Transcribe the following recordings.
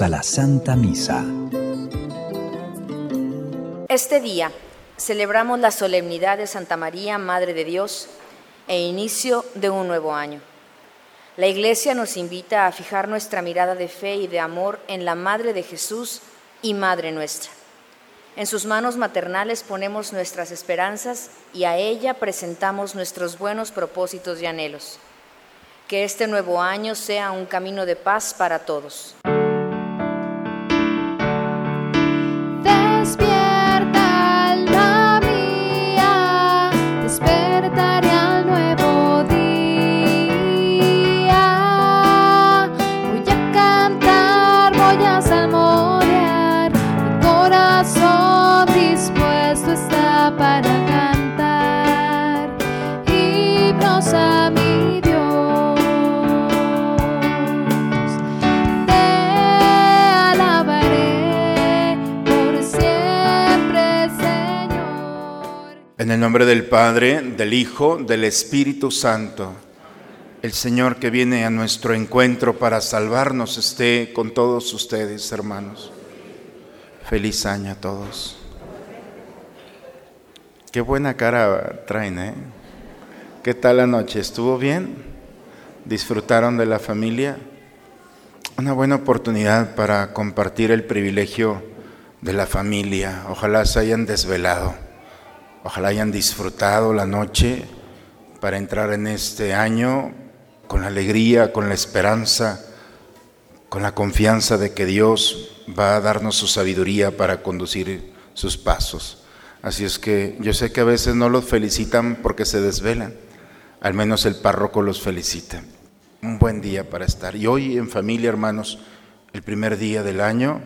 A la Santa Misa. Este día celebramos la solemnidad de Santa María, Madre de Dios, e inicio de un nuevo año. La Iglesia nos invita a fijar nuestra mirada de fe y de amor en la Madre de Jesús y Madre nuestra. En sus manos maternales ponemos nuestras esperanzas y a ella presentamos nuestros buenos propósitos y anhelos. Que este nuevo año sea un camino de paz para todos. En el nombre del Padre, del Hijo, del Espíritu Santo, el Señor que viene a nuestro encuentro para salvarnos esté con todos ustedes, hermanos. Feliz año a todos. Qué buena cara traen, ¿eh? ¿Qué tal la noche? ¿Estuvo bien? ¿Disfrutaron de la familia? Una buena oportunidad para compartir el privilegio de la familia. Ojalá se hayan desvelado. Ojalá hayan disfrutado la noche para entrar en este año con la alegría, con la esperanza, con la confianza de que Dios va a darnos su sabiduría para conducir sus pasos. Así es que yo sé que a veces no los felicitan porque se desvelan, al menos el párroco los felicita. Un buen día para estar. Y hoy en familia, hermanos, el primer día del año,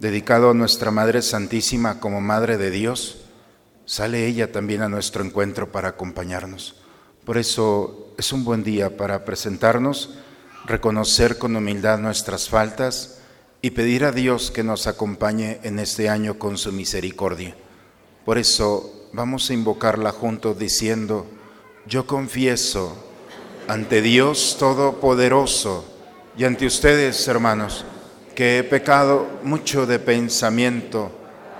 dedicado a nuestra Madre Santísima como Madre de Dios, sale ella también a nuestro encuentro para acompañarnos. Por eso es un buen día para presentarnos, reconocer con humildad nuestras faltas y pedir a Dios que nos acompañe en este año con su misericordia. Por eso vamos a invocarla juntos diciendo, yo confieso ante Dios Todopoderoso y ante ustedes, hermanos, que he pecado mucho de pensamiento,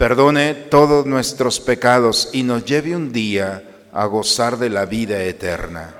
perdone todos nuestros pecados y nos lleve un día a gozar de la vida eterna.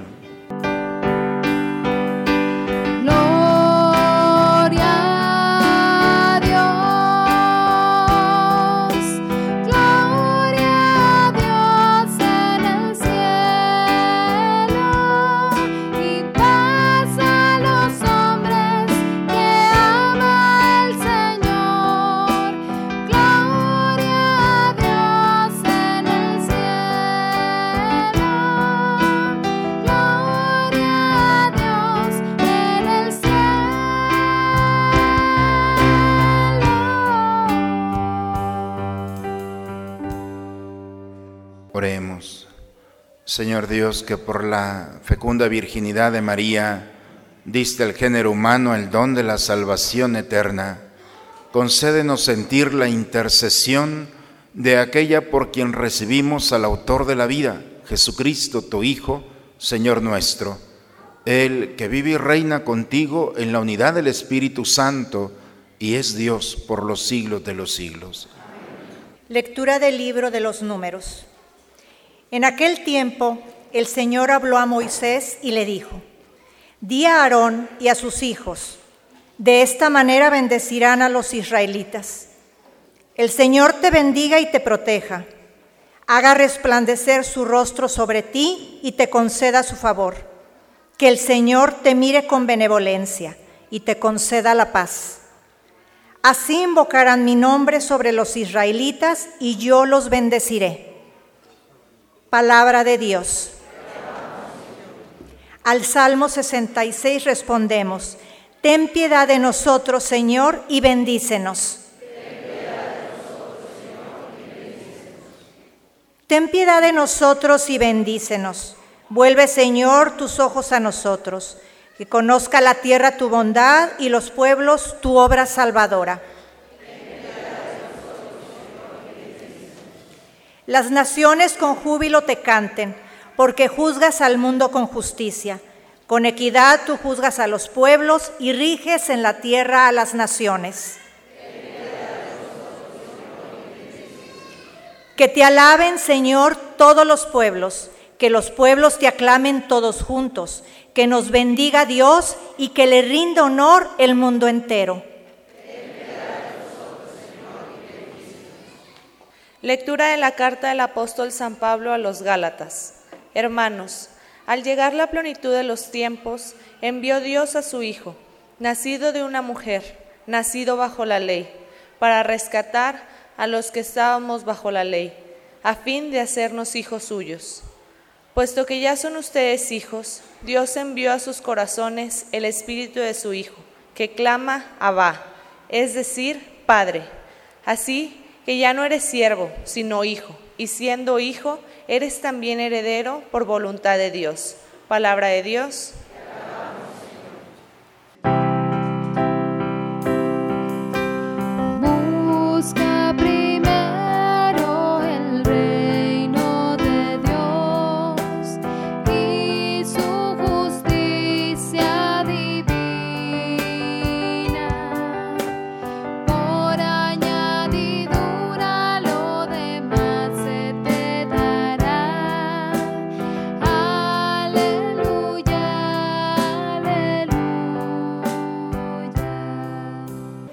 Señor Dios, que por la fecunda virginidad de María diste al género humano el don de la salvación eterna, concédenos sentir la intercesión de aquella por quien recibimos al autor de la vida, Jesucristo, tu Hijo, Señor nuestro. Él que vive y reina contigo en la unidad del Espíritu Santo y es Dios por los siglos de los siglos. Lectura del libro de los números. En aquel tiempo el Señor habló a Moisés y le dijo, Di a Aarón y a sus hijos, de esta manera bendecirán a los israelitas. El Señor te bendiga y te proteja, haga resplandecer su rostro sobre ti y te conceda su favor. Que el Señor te mire con benevolencia y te conceda la paz. Así invocarán mi nombre sobre los israelitas y yo los bendeciré. Palabra de Dios. Al Salmo 66 respondemos, Ten piedad de nosotros, Señor, y bendícenos. Ten piedad de nosotros y bendícenos. Vuelve, Señor, tus ojos a nosotros, que conozca la tierra tu bondad y los pueblos tu obra salvadora. Las naciones con júbilo te canten, porque juzgas al mundo con justicia. Con equidad tú juzgas a los pueblos y riges en la tierra a las naciones. Que te alaben, Señor, todos los pueblos, que los pueblos te aclamen todos juntos, que nos bendiga Dios y que le rinda honor el mundo entero. Lectura de la carta del apóstol San Pablo a los Gálatas. Hermanos, al llegar la plenitud de los tiempos, envió Dios a su Hijo, nacido de una mujer, nacido bajo la ley, para rescatar a los que estábamos bajo la ley, a fin de hacernos hijos suyos. Puesto que ya son ustedes hijos, Dios envió a sus corazones el espíritu de su Hijo, que clama Abba, es decir, Padre. Así que ya no eres siervo, sino hijo, y siendo hijo, eres también heredero por voluntad de Dios. Palabra de Dios.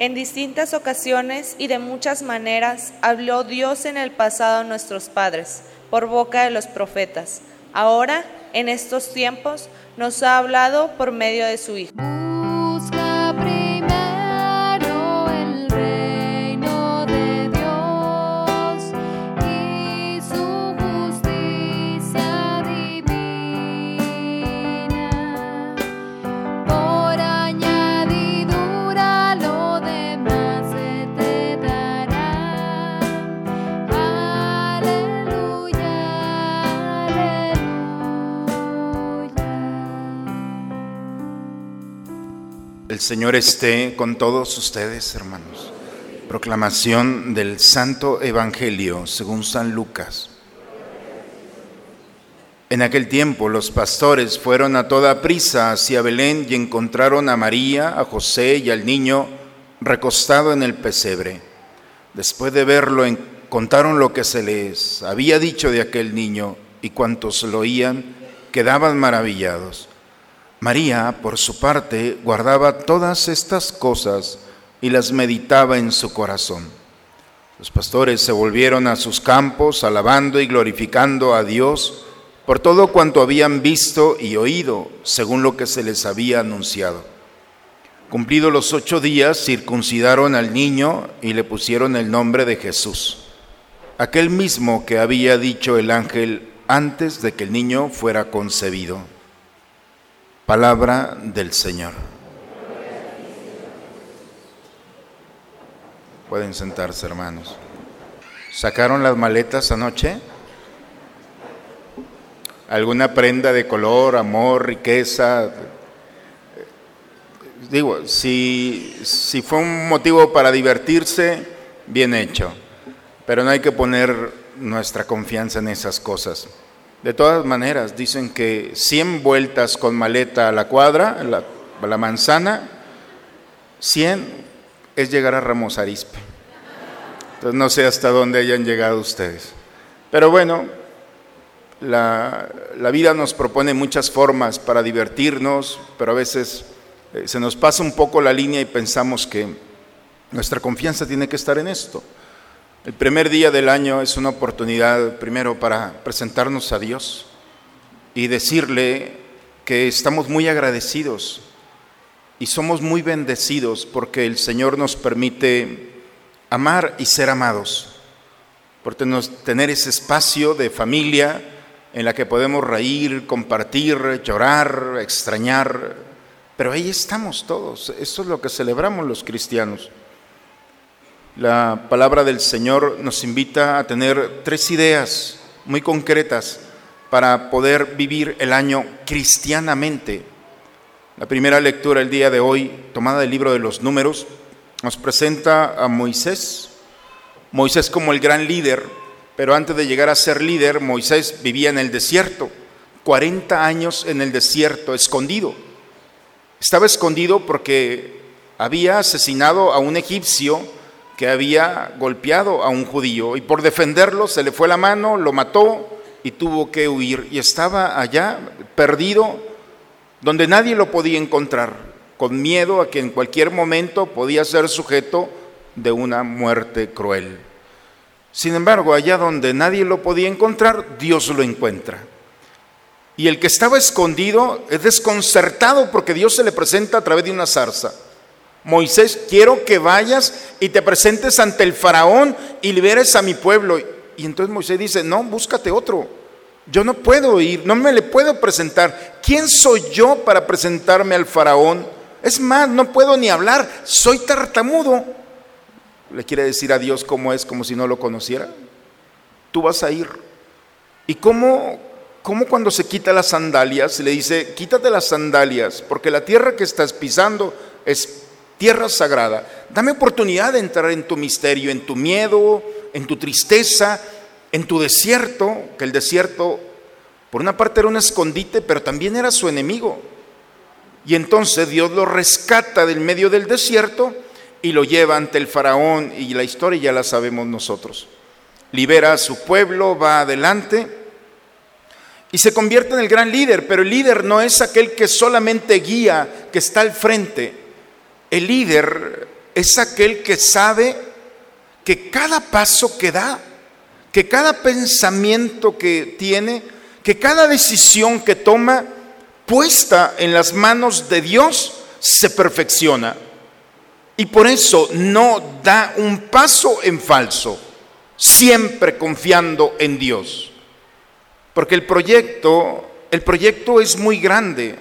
En distintas ocasiones y de muchas maneras habló Dios en el pasado a nuestros padres, por boca de los profetas. Ahora, en estos tiempos nos ha hablado por medio de su Hijo. Señor esté con todos ustedes, hermanos. Proclamación del Santo Evangelio según San Lucas. En aquel tiempo los pastores fueron a toda prisa hacia Belén y encontraron a María, a José y al niño recostado en el pesebre. Después de verlo, contaron lo que se les había dicho de aquel niño y cuantos lo oían quedaban maravillados. María, por su parte, guardaba todas estas cosas y las meditaba en su corazón. Los pastores se volvieron a sus campos, alabando y glorificando a Dios por todo cuanto habían visto y oído, según lo que se les había anunciado. Cumplidos los ocho días, circuncidaron al niño y le pusieron el nombre de Jesús, aquel mismo que había dicho el ángel antes de que el niño fuera concebido. Palabra del Señor. Pueden sentarse, hermanos. ¿Sacaron las maletas anoche? ¿Alguna prenda de color, amor, riqueza? Digo, si, si fue un motivo para divertirse, bien hecho. Pero no hay que poner nuestra confianza en esas cosas. De todas maneras, dicen que 100 vueltas con maleta a la cuadra, a la, manzana, 100 es llegar a Ramos Arizpe. Entonces no sé hasta dónde hayan llegado ustedes. Pero bueno, la, la vida nos propone muchas formas para divertirnos, pero a veces eh, se nos pasa un poco la línea y pensamos que nuestra confianza tiene que estar en esto. El primer día del año es una oportunidad primero para presentarnos a Dios y decirle que estamos muy agradecidos y somos muy bendecidos porque el Señor nos permite amar y ser amados, por tener ese espacio de familia en la que podemos reír, compartir, llorar, extrañar, pero ahí estamos todos, eso es lo que celebramos los cristianos. La palabra del Señor nos invita a tener tres ideas muy concretas para poder vivir el año cristianamente. La primera lectura el día de hoy, tomada del libro de los números, nos presenta a Moisés. Moisés como el gran líder, pero antes de llegar a ser líder, Moisés vivía en el desierto, 40 años en el desierto, escondido. Estaba escondido porque había asesinado a un egipcio que había golpeado a un judío y por defenderlo se le fue la mano, lo mató y tuvo que huir y estaba allá perdido donde nadie lo podía encontrar, con miedo a que en cualquier momento podía ser sujeto de una muerte cruel. Sin embargo, allá donde nadie lo podía encontrar, Dios lo encuentra. Y el que estaba escondido es desconcertado porque Dios se le presenta a través de una zarza. Moisés, quiero que vayas y te presentes ante el faraón y liberes a mi pueblo. Y entonces Moisés dice, no, búscate otro. Yo no puedo ir, no me le puedo presentar. ¿Quién soy yo para presentarme al faraón? Es más, no puedo ni hablar, soy tartamudo. Le quiere decir a Dios cómo es, como si no lo conociera. Tú vas a ir. ¿Y cómo, cómo cuando se quita las sandalias, le dice, quítate las sandalias, porque la tierra que estás pisando es tierra sagrada. Dame oportunidad de entrar en tu misterio, en tu miedo, en tu tristeza, en tu desierto, que el desierto por una parte era un escondite, pero también era su enemigo. Y entonces Dios lo rescata del medio del desierto y lo lleva ante el faraón y la historia ya la sabemos nosotros. Libera a su pueblo, va adelante y se convierte en el gran líder, pero el líder no es aquel que solamente guía, que está al frente. El líder es aquel que sabe que cada paso que da, que cada pensamiento que tiene, que cada decisión que toma puesta en las manos de Dios se perfecciona. Y por eso no da un paso en falso, siempre confiando en Dios. Porque el proyecto, el proyecto es muy grande.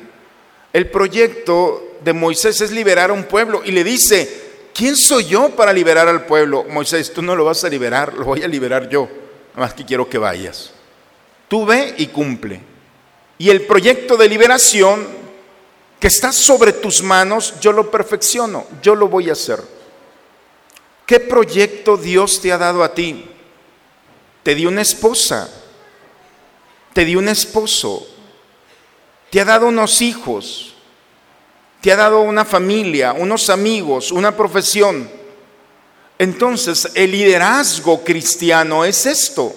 El proyecto de Moisés es liberar a un pueblo y le dice, ¿quién soy yo para liberar al pueblo? Moisés, tú no lo vas a liberar, lo voy a liberar yo. Nada más que quiero que vayas. Tú ve y cumple. Y el proyecto de liberación que está sobre tus manos, yo lo perfecciono, yo lo voy a hacer. ¿Qué proyecto Dios te ha dado a ti? Te dio una esposa, te dio un esposo, te ha dado unos hijos, te ha dado una familia, unos amigos, una profesión. Entonces, el liderazgo cristiano es esto,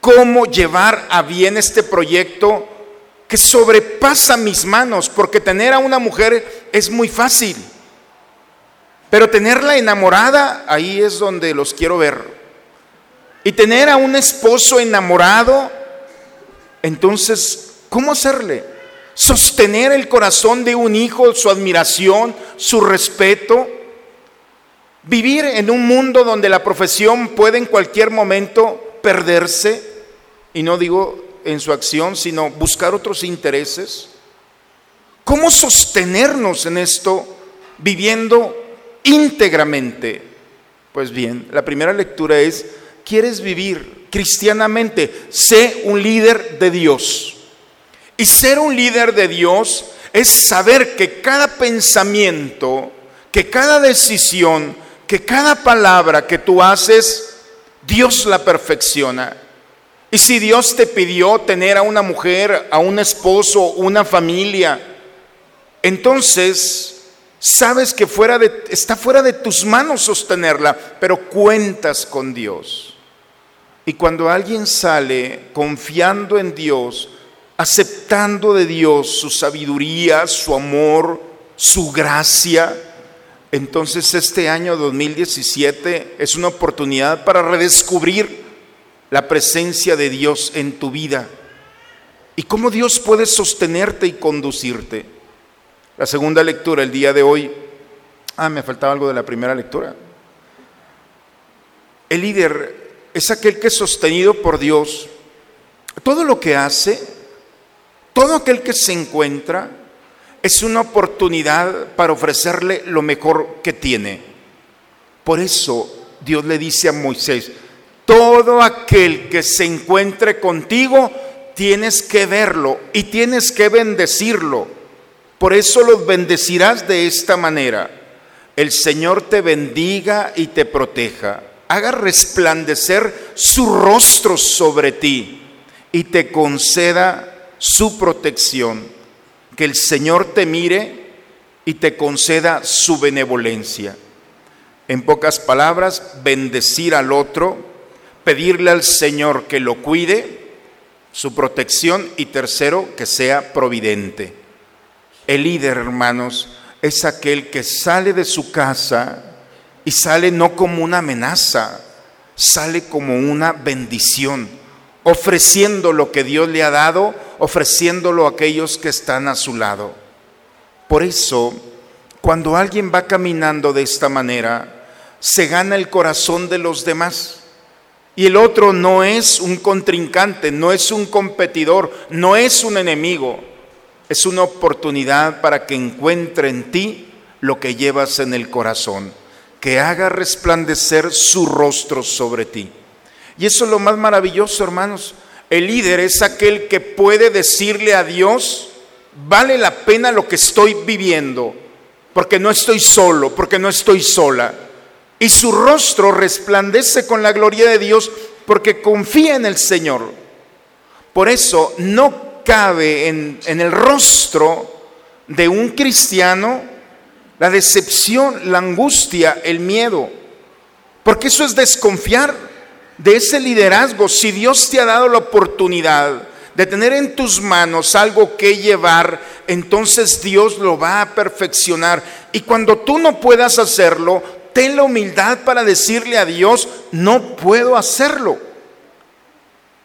cómo llevar a bien este proyecto que sobrepasa mis manos, porque tener a una mujer es muy fácil, pero tenerla enamorada, ahí es donde los quiero ver. Y tener a un esposo enamorado, entonces, ¿cómo hacerle? Sostener el corazón de un hijo, su admiración, su respeto. Vivir en un mundo donde la profesión puede en cualquier momento perderse, y no digo en su acción, sino buscar otros intereses? ¿Cómo sostenernos en esto viviendo íntegramente? Pues bien, la primera lectura es, ¿quieres vivir cristianamente? Sé un líder de Dios. Y ser un líder de Dios es saber que cada pensamiento, que cada decisión, que cada palabra que tú haces, Dios la perfecciona. Y si Dios te pidió tener a una mujer, a un esposo, una familia, entonces sabes que fuera de, está fuera de tus manos sostenerla, pero cuentas con Dios. Y cuando alguien sale confiando en Dios, aceptando de Dios su sabiduría, su amor, su gracia, entonces este año 2017 es una oportunidad para redescubrir la presencia de Dios en tu vida y cómo Dios puede sostenerte y conducirte. La segunda lectura el día de hoy, ah, me faltaba algo de la primera lectura. El líder es aquel que es sostenido por Dios. Todo lo que hace, todo aquel que se encuentra, es una oportunidad para ofrecerle lo mejor que tiene. Por eso Dios le dice a Moisés, todo aquel que se encuentre contigo, tienes que verlo y tienes que bendecirlo. Por eso los bendecirás de esta manera. El Señor te bendiga y te proteja. Haga resplandecer su rostro sobre ti y te conceda su protección. Que el Señor te mire y te conceda su benevolencia. En pocas palabras, bendecir al otro pedirle al Señor que lo cuide, su protección y tercero, que sea providente. El líder, hermanos, es aquel que sale de su casa y sale no como una amenaza, sale como una bendición, ofreciendo lo que Dios le ha dado, ofreciéndolo a aquellos que están a su lado. Por eso, cuando alguien va caminando de esta manera, se gana el corazón de los demás. Y el otro no es un contrincante, no es un competidor, no es un enemigo. Es una oportunidad para que encuentre en ti lo que llevas en el corazón, que haga resplandecer su rostro sobre ti. Y eso es lo más maravilloso, hermanos. El líder es aquel que puede decirle a Dios, vale la pena lo que estoy viviendo, porque no estoy solo, porque no estoy sola y su rostro resplandece con la gloria de Dios porque confía en el Señor. Por eso no cabe en, en el rostro de un cristiano la decepción, la angustia, el miedo, porque eso es desconfiar de ese liderazgo. Si Dios te ha dado la oportunidad de tener en tus manos algo que llevar, entonces Dios lo va a perfeccionar. Y cuando tú no puedas hacerlo, ten la humildad para decirle a Dios, no puedo hacerlo.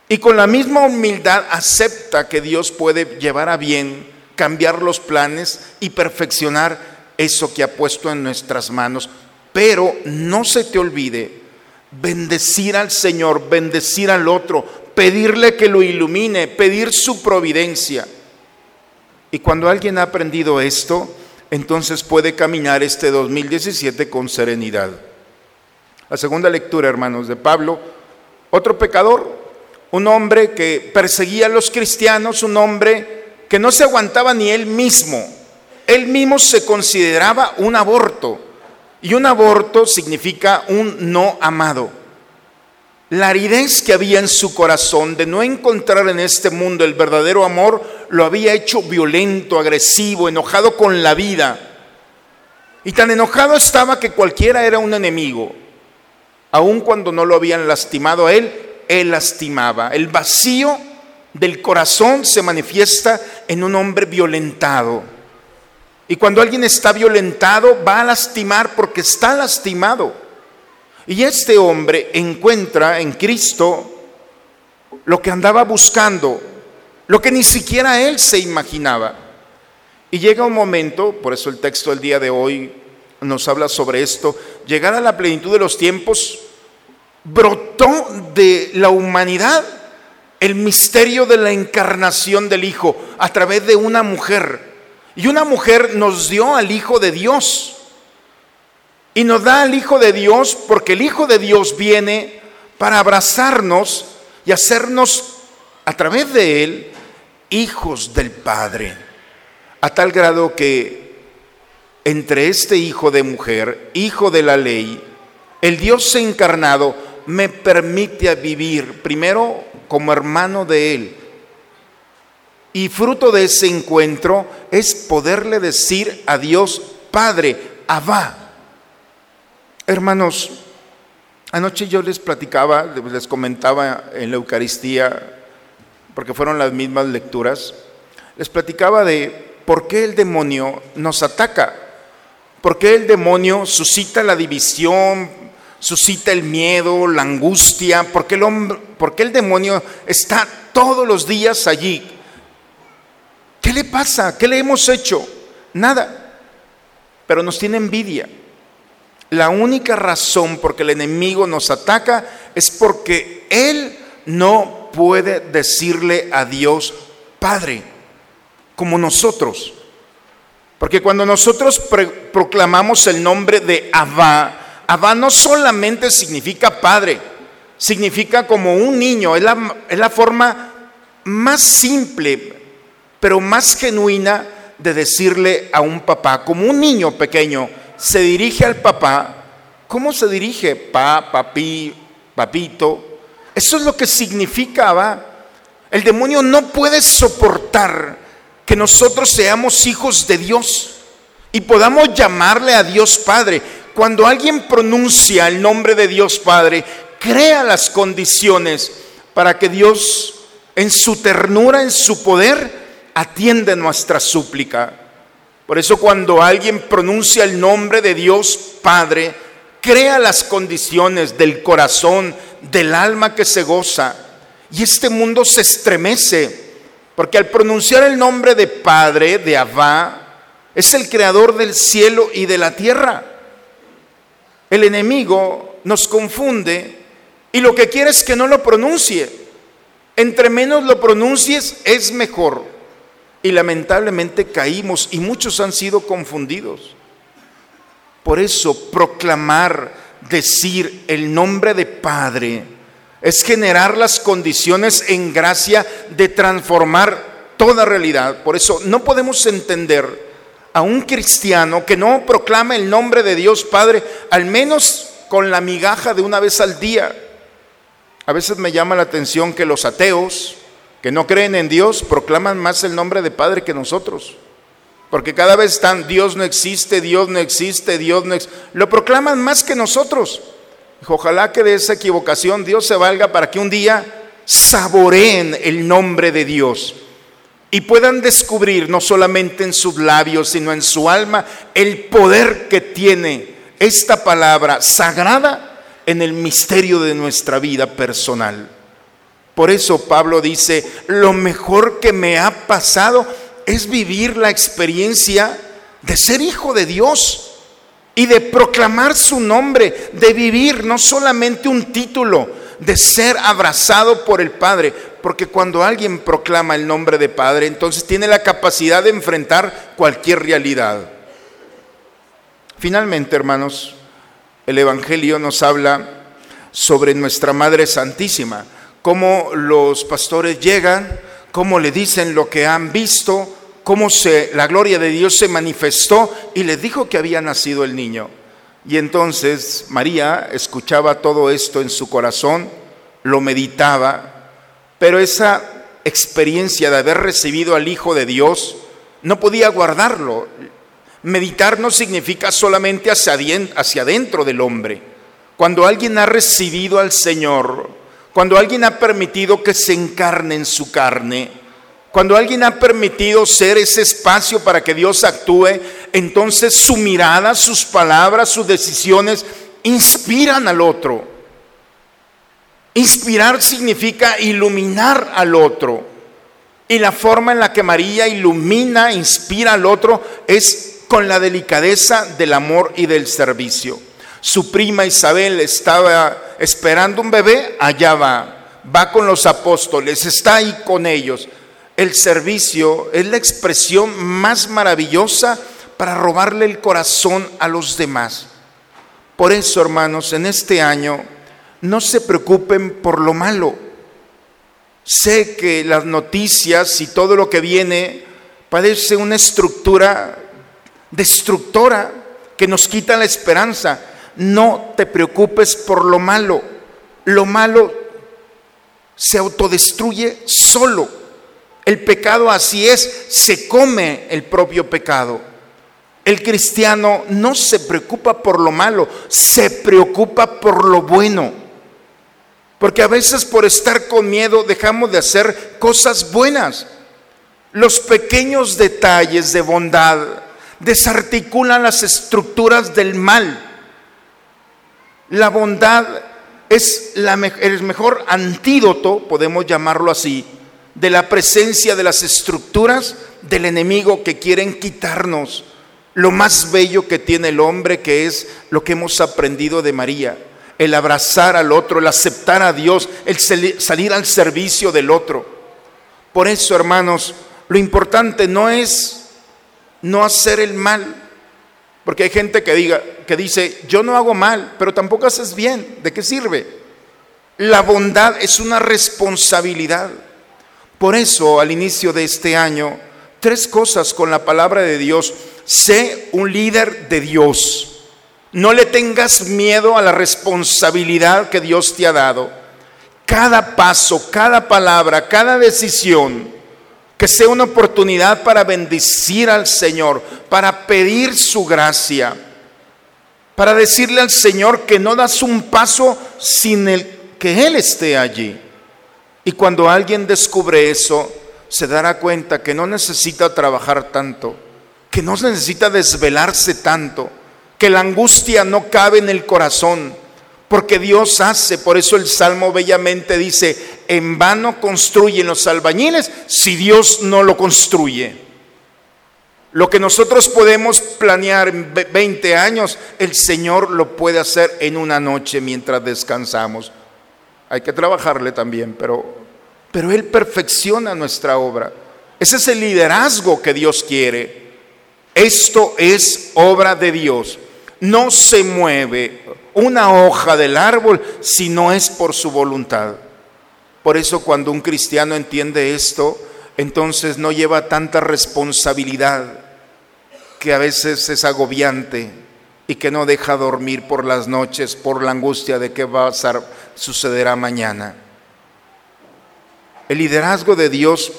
Y con la misma humildad acepta que Dios puede llevar a bien, cambiar los planes y perfeccionar eso que ha puesto en nuestras manos. Pero no se te olvide bendecir al Señor, bendecir al otro, pedirle que lo ilumine, pedir su providencia. Y cuando alguien ha aprendido esto, entonces puede caminar este 2017 con serenidad. La segunda lectura, hermanos, de Pablo, otro pecador, un hombre que perseguía a los cristianos, un hombre que no se aguantaba ni él mismo. Él mismo se consideraba un aborto. Y un aborto significa un no amado. La aridez que había en su corazón de no encontrar en este mundo el verdadero amor lo había hecho violento, agresivo, enojado con la vida. Y tan enojado estaba que cualquiera era un enemigo. Aun cuando no lo habían lastimado a él, él lastimaba. El vacío del corazón se manifiesta en un hombre violentado. Y cuando alguien está violentado, va a lastimar porque está lastimado. Y este hombre encuentra en Cristo lo que andaba buscando, lo que ni siquiera él se imaginaba. Y llega un momento, por eso el texto del día de hoy nos habla sobre esto, llegar a la plenitud de los tiempos, brotó de la humanidad el misterio de la encarnación del Hijo a través de una mujer y una mujer nos dio al Hijo de Dios. Y nos da al Hijo de Dios porque el Hijo de Dios viene para abrazarnos y hacernos a través de Él hijos del Padre. A tal grado que entre este hijo de mujer, hijo de la ley, el Dios encarnado me permite vivir primero como hermano de Él y fruto de ese encuentro es poderle decir a Dios, Padre, Abba. Hermanos, anoche yo les platicaba, les comentaba en la Eucaristía, porque fueron las mismas lecturas, les platicaba de por qué el demonio nos ataca, por qué el demonio suscita la división, suscita el miedo, la angustia, porque el, hombre, por qué el demonio está todos los días allí ¿Qué le pasa? ¿Qué le hemos hecho? Nada. Pero nos tiene envidia. La única razón por que el enemigo nos ataca es porque él no puede decirle a Dios, Padre, como nosotros. Porque cuando nosotros proclamamos el nombre de Abba, Abba no solamente significa Padre, significa como un niño, es la, es la forma más simple, pero más genuina de decirle a un papá, como un niño pequeño se dirige al papá, ¿cómo se dirige? Pa, papi, papito. Eso es lo que significaba. El demonio no puede soportar que nosotros seamos hijos de Dios y podamos llamarle a Dios Padre. Cuando alguien pronuncia el nombre de Dios Padre, crea las condiciones para que Dios, en su ternura, en su poder, atiende nuestra súplica. Por eso cuando alguien pronuncia el nombre de Dios Padre, crea las condiciones del corazón, del alma que se goza. Y este mundo se estremece, porque al pronunciar el nombre de Padre, de Abba, es el creador del cielo y de la tierra. El enemigo nos confunde y lo que quiere es que no lo pronuncie. Entre menos lo pronuncies es mejor. Y lamentablemente caímos y muchos han sido confundidos. Por eso proclamar, decir el nombre de Padre, es generar las condiciones en gracia de transformar toda realidad. Por eso no podemos entender a un cristiano que no proclama el nombre de Dios Padre, al menos con la migaja de una vez al día. A veces me llama la atención que los ateos, que no creen en Dios proclaman más el nombre de Padre que nosotros. Porque cada vez están, Dios no existe, Dios no existe, Dios no existe. Lo proclaman más que nosotros. Ojalá que de esa equivocación Dios se valga para que un día saboreen el nombre de Dios y puedan descubrir no solamente en sus labios, sino en su alma, el poder que tiene esta palabra sagrada en el misterio de nuestra vida personal. Por eso Pablo dice, lo mejor que me ha pasado es vivir la experiencia de ser hijo de Dios y de proclamar su nombre, de vivir no solamente un título, de ser abrazado por el Padre. Porque cuando alguien proclama el nombre de Padre, entonces tiene la capacidad de enfrentar cualquier realidad. Finalmente, hermanos, el Evangelio nos habla sobre nuestra Madre Santísima, cómo los pastores llegan, cómo le dicen lo que han visto, cómo se, la gloria de Dios se manifestó y les dijo que había nacido el niño. Y entonces María escuchaba todo esto en su corazón, lo meditaba, pero esa experiencia de haber recibido al Hijo de Dios no podía guardarlo. Meditar no significa solamente hacia, hacia adentro del hombre. Cuando alguien ha recibido al Señor, cuando alguien ha permitido que se encarne en su carne, cuando alguien ha permitido ser ese espacio para que Dios actúe, entonces su mirada, sus palabras, sus decisiones inspiran al otro. Inspirar significa iluminar al otro. Y la forma en la que María ilumina, inspira al otro es con la delicadeza del amor y del servicio. Su prima Isabel estaba esperando un bebé, allá va, va con los apóstoles, está ahí con ellos. El servicio es la expresión más maravillosa para robarle el corazón a los demás. Por eso, hermanos, en este año no se preocupen por lo malo. Sé que las noticias y todo lo que viene parece una estructura destructora que nos quita la esperanza. No te preocupes por lo malo. Lo malo se autodestruye solo. El pecado así es, se come el propio pecado. El cristiano no se preocupa por lo malo, se preocupa por lo bueno. Porque a veces por estar con miedo dejamos de hacer cosas buenas. Los pequeños detalles de bondad, desarticulan las estructuras del mal. La bondad es la, el mejor antídoto, podemos llamarlo así, de la presencia de las estructuras del enemigo que quieren quitarnos lo más bello que tiene el hombre, que es lo que hemos aprendido de María, el abrazar al otro, el aceptar a Dios, el salir al servicio del otro. Por eso, hermanos, lo importante no es no hacer el mal. Porque hay gente que, diga, que dice, yo no hago mal, pero tampoco haces bien. ¿De qué sirve? La bondad es una responsabilidad. Por eso, al inicio de este año, tres cosas con la palabra de Dios. Sé un líder de Dios. No le tengas miedo a la responsabilidad que Dios te ha dado. Cada paso, cada palabra, cada decisión que sea una oportunidad para bendecir al Señor, para pedir su gracia, para decirle al Señor que no das un paso sin el, que Él esté allí. Y cuando alguien descubre eso, se dará cuenta que no necesita trabajar tanto, que no necesita desvelarse tanto, que la angustia no cabe en el corazón, porque Dios hace, por eso el Salmo bellamente dice, en vano construyen los albañiles si Dios no lo construye. Lo que nosotros podemos planear en 20 años, el Señor lo puede hacer en una noche mientras descansamos. Hay que trabajarle también, pero, pero Él perfecciona nuestra obra. Ese es el liderazgo que Dios quiere. Esto es obra de Dios. No se mueve una hoja del árbol si no es por su voluntad. Por eso cuando un cristiano entiende esto, entonces no lleva tanta responsabilidad que a veces es agobiante y que no deja dormir por las noches por la angustia de qué va a sucederá mañana. El liderazgo de Dios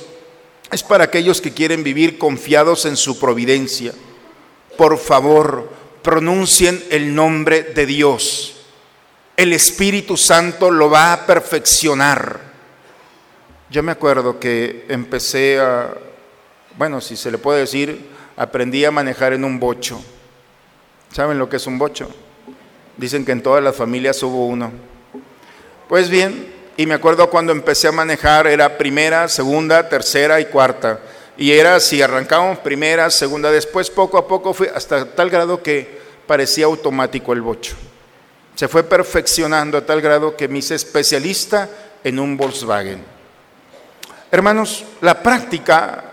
es para aquellos que quieren vivir confiados en su providencia. Por favor, pronuncien el nombre de Dios. El Espíritu Santo lo va a perfeccionar. Yo me acuerdo que empecé a, bueno, si se le puede decir, aprendí a manejar en un bocho. ¿Saben lo que es un bocho? Dicen que en todas las familias hubo uno. Pues bien, y me acuerdo cuando empecé a manejar era primera, segunda, tercera y cuarta. Y era si arrancábamos primera, segunda, después poco a poco fue hasta tal grado que parecía automático el bocho. Se fue perfeccionando a tal grado que me hice especialista en un Volkswagen. Hermanos, la práctica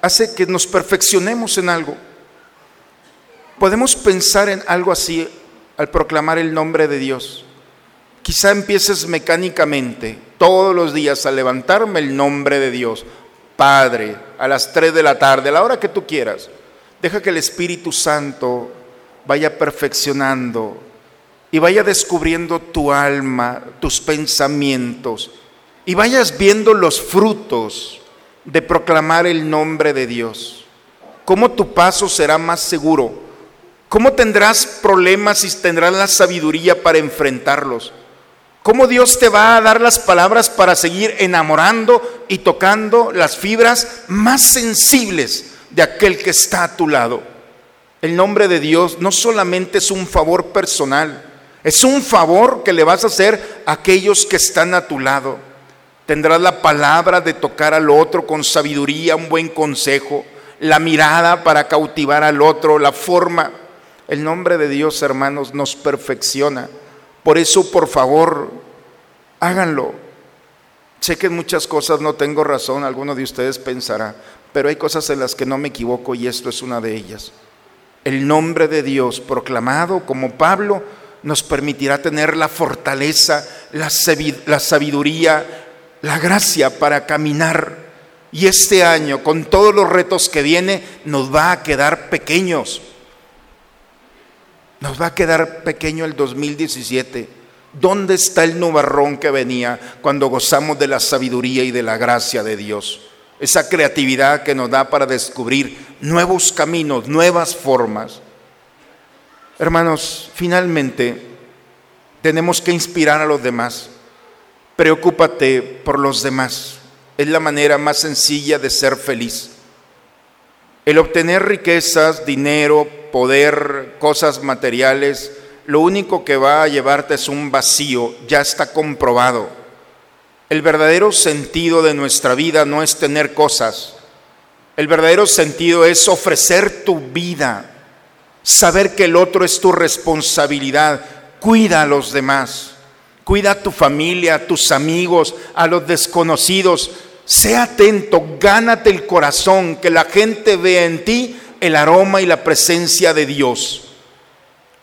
hace que nos perfeccionemos en algo. Podemos pensar en algo así al proclamar el nombre de Dios. Quizá empieces mecánicamente todos los días a levantarme el nombre de Dios. Padre, a las 3 de la tarde, a la hora que tú quieras. Deja que el Espíritu Santo vaya perfeccionando y vaya descubriendo tu alma, tus pensamientos y vayas viendo los frutos de proclamar el nombre de Dios. Cómo tu paso será más seguro. Cómo tendrás problemas y tendrás la sabiduría para enfrentarlos. Cómo Dios te va a dar las palabras para seguir enamorando y tocando las fibras más sensibles de aquel que está a tu lado. El nombre de Dios no solamente es un favor personal, es un favor que le vas a hacer a aquellos que están a tu lado. Tendrás la palabra de tocar al otro con sabiduría, un buen consejo, la mirada para cautivar al otro, la forma. El nombre de Dios, hermanos, nos perfecciona. Por eso, por favor, háganlo. Sé que en muchas cosas no tengo razón, alguno de ustedes pensará, pero hay cosas en las que no me equivoco y esto es una de ellas. El nombre de Dios proclamado como Pablo nos permitirá tener la fortaleza, la sabiduría, la gracia para caminar. Y este año, con todos los retos que viene, nos va a quedar pequeños. Nos va a quedar pequeño el 2017. ¿Dónde está el nubarrón que venía cuando gozamos de la sabiduría y de la gracia de Dios? Esa creatividad que nos da para descubrir nuevos caminos, nuevas formas. Hermanos, finalmente tenemos que inspirar a los demás. Preocúpate por los demás. Es la manera más sencilla de ser feliz. El obtener riquezas, dinero, poder, cosas materiales, lo único que va a llevarte es un vacío, ya está comprobado. El verdadero sentido de nuestra vida no es tener cosas. El verdadero sentido es ofrecer tu vida, saber que el otro es tu responsabilidad, cuida a los demás. Cuida a tu familia, a tus amigos, a los desconocidos. Sé atento, gánate el corazón, que la gente vea en ti el aroma y la presencia de Dios.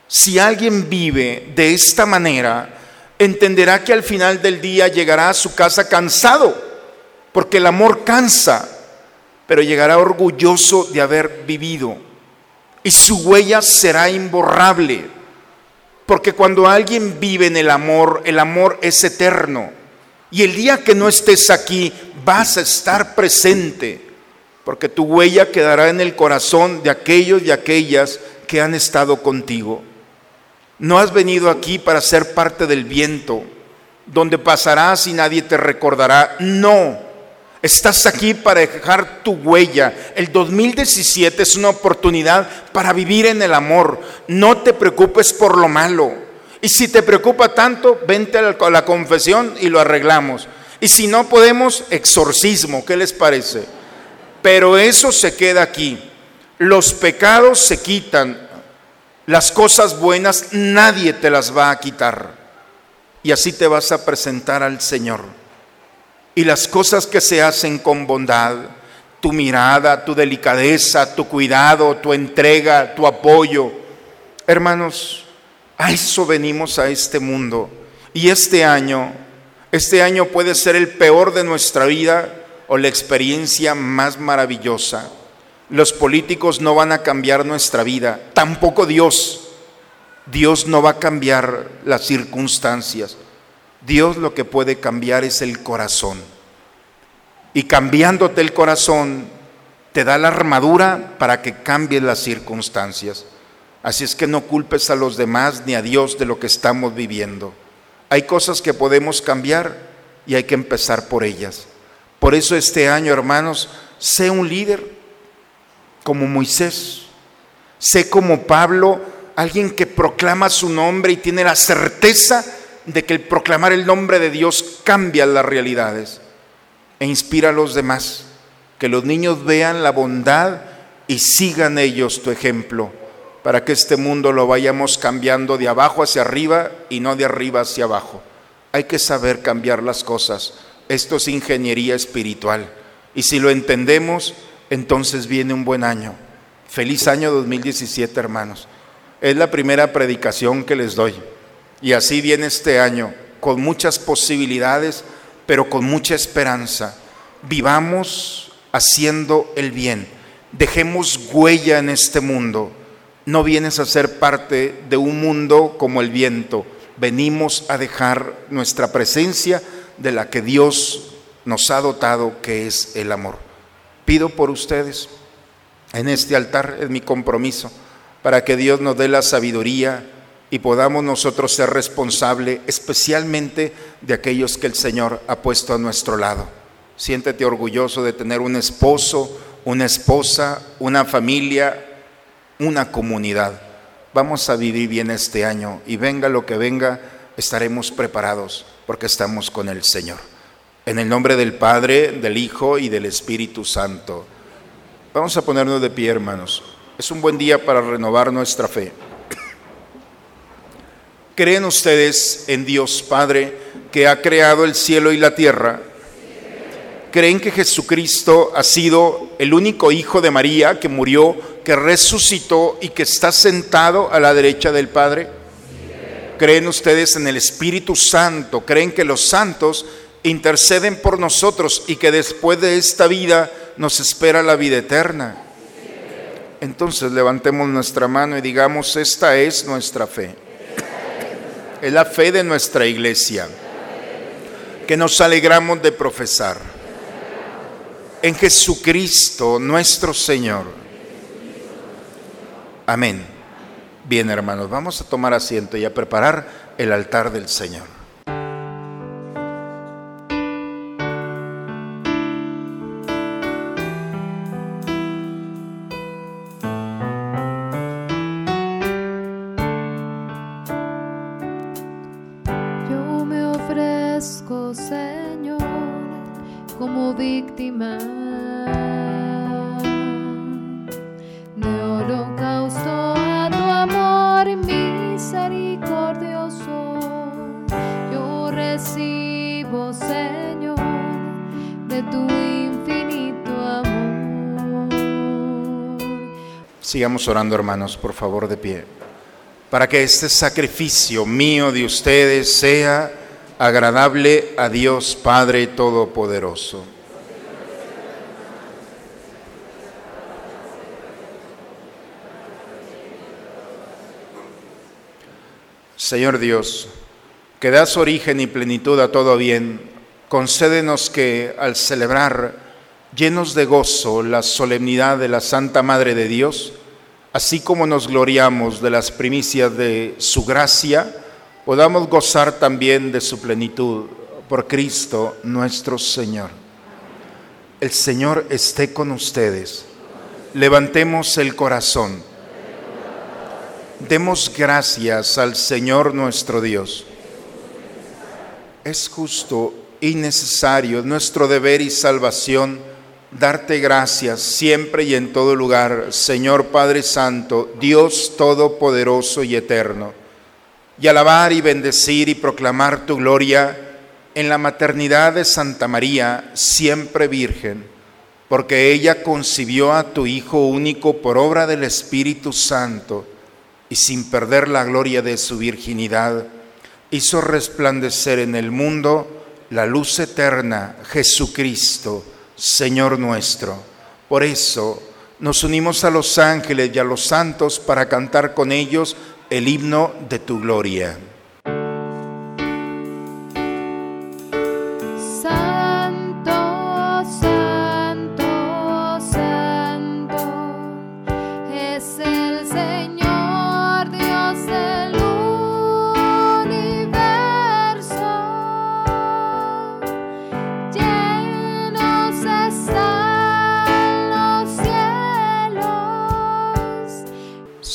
Si alguien vive de esta manera, entenderá que al final del día llegará a su casa cansado, porque el amor cansa, pero llegará orgulloso de haber vivido. Y su huella será imborrable porque cuando alguien vive en el amor, el amor es eterno. Y el día que no estés aquí, vas a estar presente, porque tu huella quedará en el corazón de aquellos y aquellas que han estado contigo. No has venido aquí para ser parte del viento, donde pasarás y nadie te recordará. No. Estás aquí para dejar tu huella. El 2017 es una oportunidad para vivir en el amor. No te preocupes por lo malo. Y si te preocupa tanto, vente a la, confesión y lo arreglamos. Y si no podemos, exorcismo. ¿Qué les parece? Pero eso se queda aquí. Los pecados se quitan. Las cosas buenas nadie te las va a quitar. Y así te vas a presentar al Señor y las cosas que se hacen con bondad, tu mirada, tu delicadeza, tu cuidado, tu entrega, tu apoyo. Hermanos, a eso venimos a este mundo. Y este año, este año puede ser el peor de nuestra vida o la experiencia más maravillosa. Los políticos no van a cambiar nuestra vida, tampoco Dios. Dios no va a cambiar las circunstancias. Dios lo que puede cambiar es el corazón. Y cambiándote el corazón, te da la armadura para que cambies las circunstancias. Así es que no culpes a los demás ni a Dios de lo que estamos viviendo. Hay cosas que podemos cambiar y hay que empezar por ellas. Por eso este año, hermanos, sé un líder como Moisés. Sé como Pablo, alguien que proclama su nombre y tiene la certeza de que el proclamar el nombre de Dios cambia las realidades e inspira a los demás. Que los niños vean la bondad y sigan ellos tu ejemplo para que este mundo lo vayamos cambiando de abajo hacia arriba y no de arriba hacia abajo. Hay que saber cambiar las cosas. Esto es ingeniería espiritual. Y si lo entendemos, entonces viene un buen año. Feliz año 2017, hermanos. Es la primera predicación que les doy. Y así viene este año, con muchas posibilidades, pero con mucha esperanza. Vivamos haciendo el bien. Dejemos huella en este mundo. No vienes a ser parte de un mundo como el viento. Venimos a dejar nuestra presencia de la que Dios nos ha dotado, que es el amor. Pido por ustedes en este altar, es mi compromiso, para que Dios nos dé la sabiduría y podamos nosotros ser responsables, especialmente de aquellos que el Señor ha puesto a nuestro lado. Siéntete orgulloso de tener un esposo, una esposa, una familia, una comunidad. Vamos a vivir bien este año y venga lo que venga, estaremos preparados porque estamos con el Señor. En el nombre del Padre, del Hijo y del Espíritu Santo. Vamos a ponernos de pie, hermanos. Es un buen día para renovar nuestra fe. ¿Creen ustedes en Dios Padre que ha creado el cielo y la tierra? ¿Creen que Jesucristo ha sido el único hijo de María que murió, que resucitó y que está sentado a la derecha del Padre? ¿Creen ustedes en el Espíritu Santo? ¿Creen que los santos interceden por nosotros y que después de esta vida nos espera la vida eterna? Entonces levantemos nuestra mano y digamos, esta es nuestra fe. Es la fe de nuestra iglesia que nos alegramos de profesar. En Jesucristo nuestro Señor. Amén. Bien, hermanos, vamos a tomar asiento y a preparar el altar del Señor. Sigamos orando, hermanos, por favor, de pie. Para que este sacrificio mío de ustedes sea agradable a Dios Padre Todopoderoso. Señor Dios, que das origen y plenitud a todo bien, concédenos que al celebrar llenos de gozo la solemnidad de la Santa Madre de Dios, así como nos gloriamos de las primicias de su gracia, podamos gozar también de su plenitud por Cristo nuestro Señor. El Señor esté con ustedes. Levantemos el corazón. Demos gracias al Señor nuestro Dios. Es justo y necesario, es nuestro deber y salvación, darte gracias siempre y en todo lugar, Señor Padre Santo, Dios Todopoderoso y Eterno, y alabar y bendecir y proclamar tu gloria en la maternidad de Santa María, siempre Virgen, porque ella concibió a tu Hijo único por obra del Espíritu Santo, y sin perder la gloria de su virginidad, hizo resplandecer en el mundo la luz eterna, Jesucristo, Señor nuestro. Por eso nos unimos a los ángeles y a los santos para cantar con ellos el himno de tu gloria.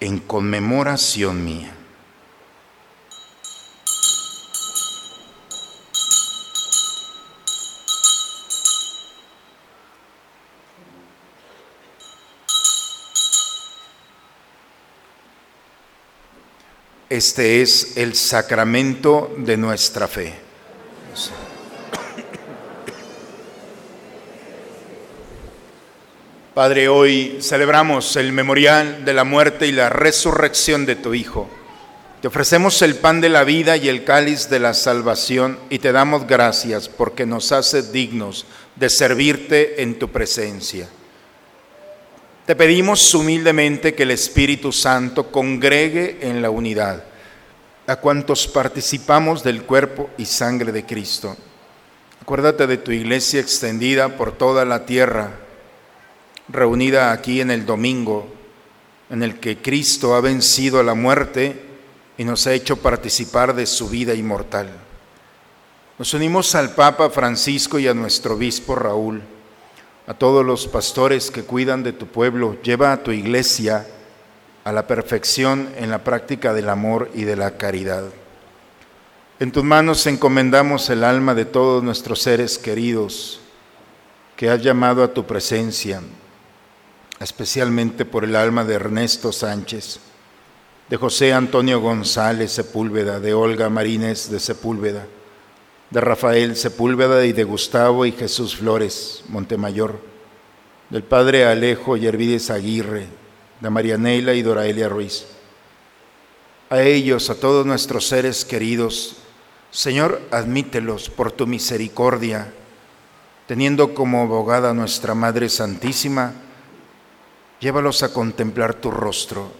en conmemoración mía. Este es el sacramento de nuestra fe. Padre, hoy celebramos el memorial de la muerte y la resurrección de tu Hijo. Te ofrecemos el pan de la vida y el cáliz de la salvación y te damos gracias porque nos hace dignos de servirte en tu presencia. Te pedimos humildemente que el Espíritu Santo congregue en la unidad a cuantos participamos del cuerpo y sangre de Cristo. Acuérdate de tu iglesia extendida por toda la tierra reunida aquí en el domingo, en el que Cristo ha vencido a la muerte y nos ha hecho participar de su vida inmortal. Nos unimos al Papa Francisco y a nuestro obispo Raúl, a todos los pastores que cuidan de tu pueblo, lleva a tu iglesia a la perfección en la práctica del amor y de la caridad. En tus manos encomendamos el alma de todos nuestros seres queridos que has llamado a tu presencia especialmente por el alma de Ernesto Sánchez, de José Antonio González Sepúlveda, de Olga Marínez de Sepúlveda, de Rafael Sepúlveda y de Gustavo y Jesús Flores Montemayor, del padre Alejo Yervides Aguirre, de María Neila y Doraelia Ruiz. A ellos, a todos nuestros seres queridos, Señor, admítelos por tu misericordia, teniendo como abogada nuestra Madre Santísima, Llévalos a contemplar tu rostro.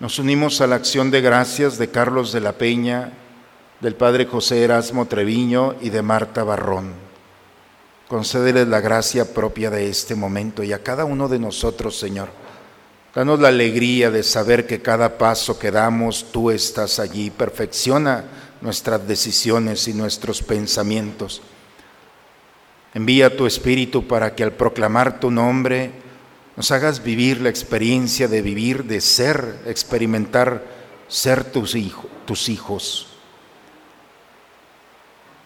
Nos unimos a la acción de gracias de Carlos de la Peña, del Padre José Erasmo Treviño y de Marta Barrón. Concédeles la gracia propia de este momento y a cada uno de nosotros, Señor. Danos la alegría de saber que cada paso que damos tú estás allí. Perfecciona nuestras decisiones y nuestros pensamientos. Envía tu Espíritu para que al proclamar tu nombre, nos hagas vivir la experiencia de vivir, de ser, experimentar ser tus, tus hijos.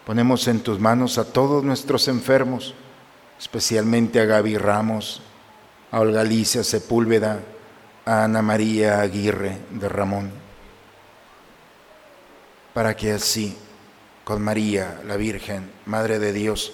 Ponemos en tus manos a todos nuestros enfermos, especialmente a Gaby Ramos, a Olga Alicia Sepúlveda, a Ana María Aguirre de Ramón, para que así, con María, la Virgen, Madre de Dios,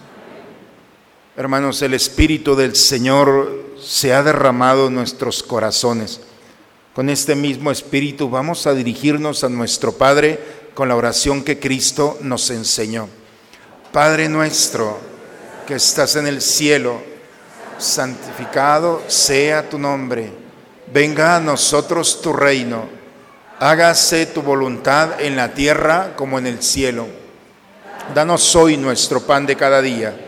Hermanos, el Espíritu del Señor se ha derramado en nuestros corazones. Con este mismo Espíritu vamos a dirigirnos a nuestro Padre con la oración que Cristo nos enseñó. Padre nuestro que estás en el cielo, santificado sea tu nombre. Venga a nosotros tu reino. Hágase tu voluntad en la tierra como en el cielo. Danos hoy nuestro pan de cada día.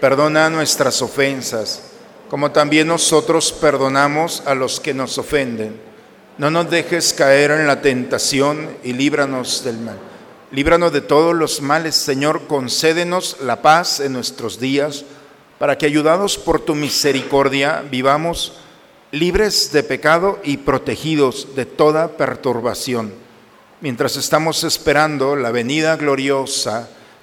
Perdona nuestras ofensas, como también nosotros perdonamos a los que nos ofenden. No nos dejes caer en la tentación y líbranos del mal. Líbranos de todos los males, Señor. Concédenos la paz en nuestros días, para que, ayudados por tu misericordia, vivamos libres de pecado y protegidos de toda perturbación, mientras estamos esperando la venida gloriosa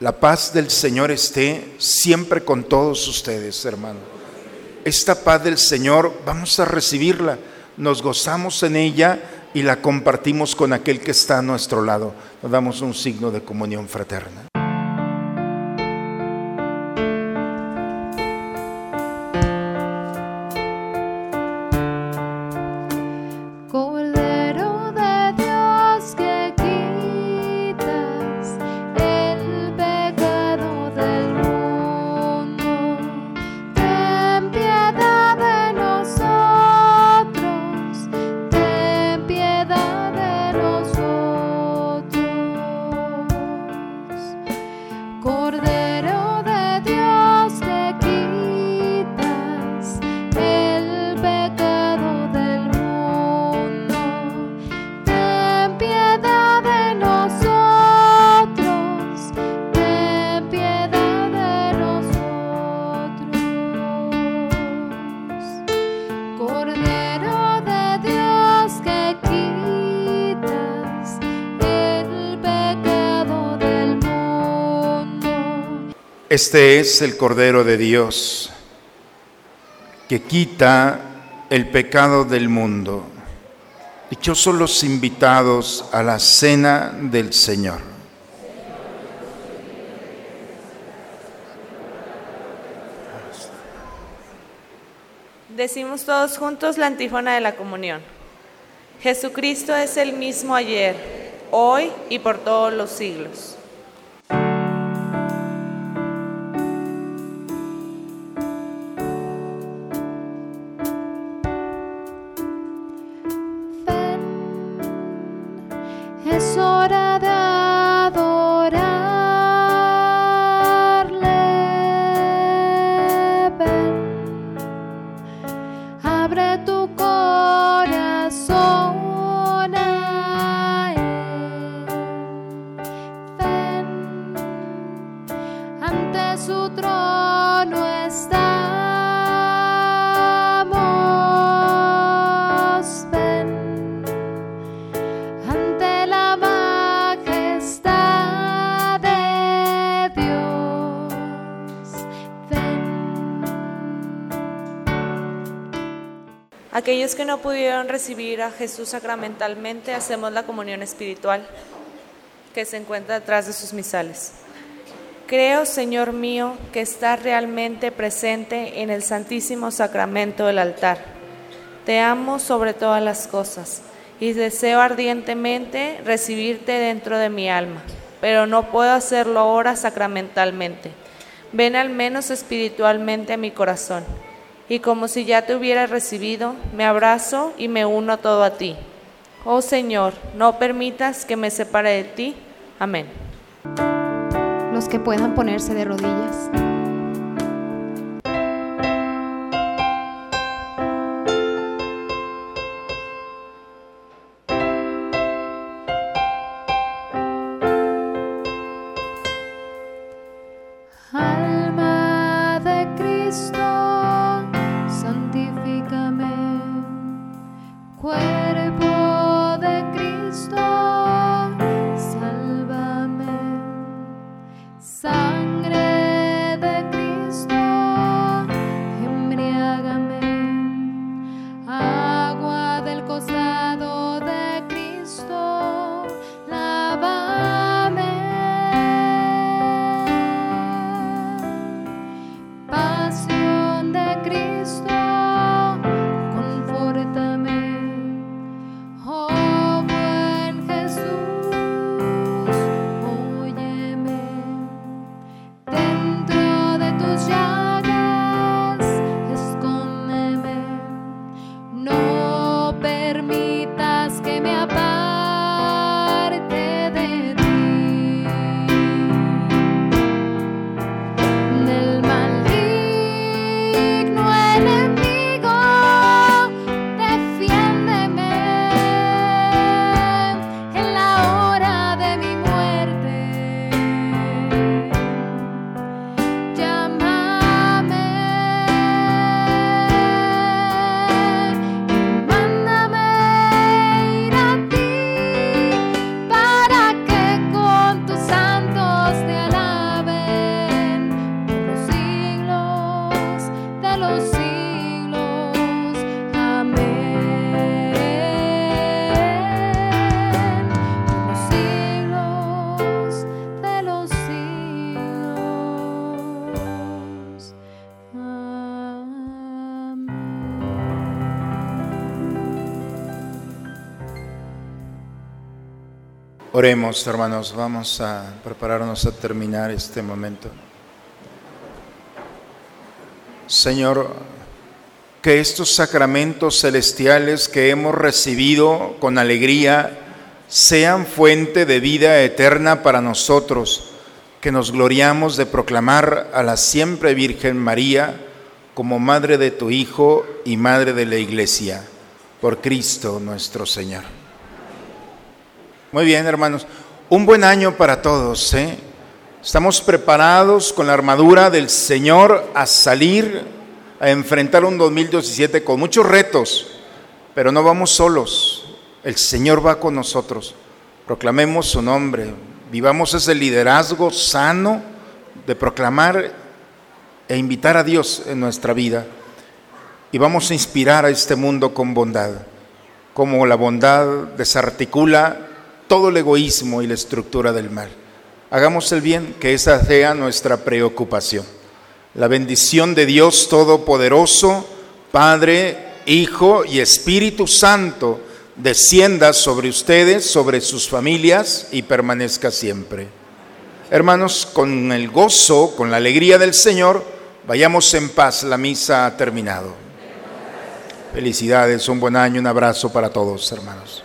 La paz del Señor esté siempre con todos ustedes, hermano. Esta paz del Señor vamos a recibirla, nos gozamos en ella y la compartimos con aquel que está a nuestro lado. Nos damos un signo de comunión fraterna. Este es el Cordero de Dios que quita el pecado del mundo. Dichosos los invitados a la cena del Señor. Decimos todos juntos la antífona de la comunión. Jesucristo es el mismo ayer, hoy y por todos los siglos. No pudieron recibir a Jesús sacramentalmente, hacemos la comunión espiritual que se encuentra detrás de sus misales. Creo, Señor mío, que estás realmente presente en el Santísimo Sacramento del altar. Te amo sobre todas las cosas y deseo ardientemente recibirte dentro de mi alma, pero no puedo hacerlo ahora sacramentalmente. Ven al menos espiritualmente a mi corazón y como si ya te hubiera recibido, me abrazo y me uno todo a ti. Oh Señor, no permitas que me separe de ti. Amén. los que puedan ponerse de rodillas. about Oremos, hermanos, vamos a prepararnos a terminar este momento. Señor, que estos sacramentos celestiales que hemos recibido con alegría sean fuente de vida eterna para nosotros, que nos gloriamos de proclamar a la siempre Virgen María como Madre de tu Hijo y Madre de la Iglesia, por Cristo nuestro Señor. Muy bien, hermanos. Un buen año para todos. ¿eh? Estamos preparados con la armadura del Señor a salir a enfrentar un 2017 con muchos retos, pero no vamos solos. El Señor va con nosotros. Proclamemos su nombre. Vivamos ese liderazgo sano de proclamar e invitar a Dios en nuestra vida. Y vamos a inspirar a este mundo con bondad, como la bondad desarticula todo el egoísmo y la estructura del mal. Hagamos el bien, que esa sea nuestra preocupación. La bendición de Dios Todopoderoso, Padre, Hijo y Espíritu Santo, descienda sobre ustedes, sobre sus familias y permanezca siempre. Hermanos, con el gozo, con la alegría del Señor, vayamos en paz. La misa ha terminado. Felicidades, un buen año, un abrazo para todos, hermanos.